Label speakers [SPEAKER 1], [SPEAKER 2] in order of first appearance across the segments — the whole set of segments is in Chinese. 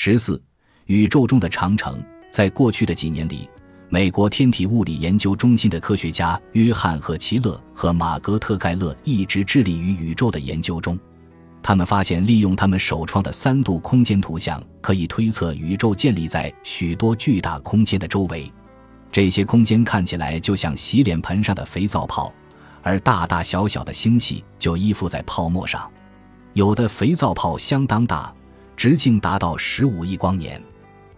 [SPEAKER 1] 十四，宇宙中的长城。在过去的几年里，美国天体物理研究中心的科学家约翰·赫奇勒和马格特·盖勒一直致力于宇宙的研究中。他们发现，利用他们首创的三度空间图像，可以推测宇宙建立在许多巨大空间的周围。这些空间看起来就像洗脸盆上的肥皂泡，而大大小小的星系就依附在泡沫上。有的肥皂泡相当大，直径达到十五亿光年。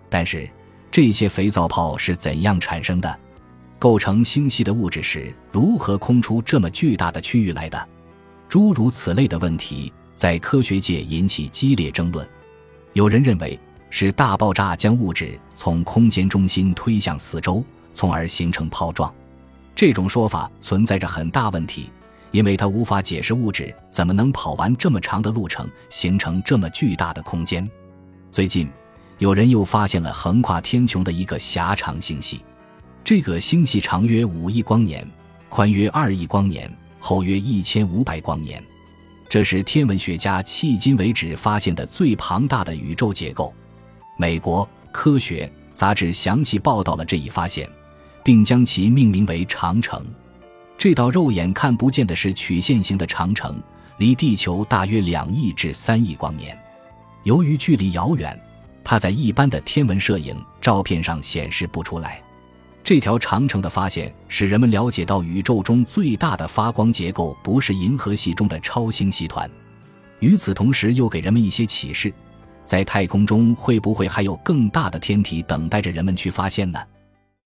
[SPEAKER 1] 但是，这些肥皂泡是怎样产生的？构成星系的物质是如何空出这么巨大的区域来的？诸如此类的问题在科学界引起激烈争论。有人认为是大爆炸将物质从空间中心推向四周，从而形成泡状。这种说法存在着很大问题，因为它无法解释物质怎么能跑完这么长的路程，形成这么巨大的空间。最近。有人又发现了横跨天穹的一个狭长星系，这个星系长约五亿光年，宽约二亿光年，厚约一千五百光年。这是天文学家迄今为止发现的最庞大的宇宙结构。美国科学杂志详细报道了这一发现，并将其命名为长城。这道肉眼看不见的是曲线形的长城，离地球大约两亿至三亿光年。由于距离遥远。它在一般的天文摄影照片上显示不出来。这条长城的发现使人们了解到，宇宙中最大的发光结构不是银河系中的超星系团。与此同时，又给人们一些启示：在太空中会不会还有更大的天体等待着人们去发现呢？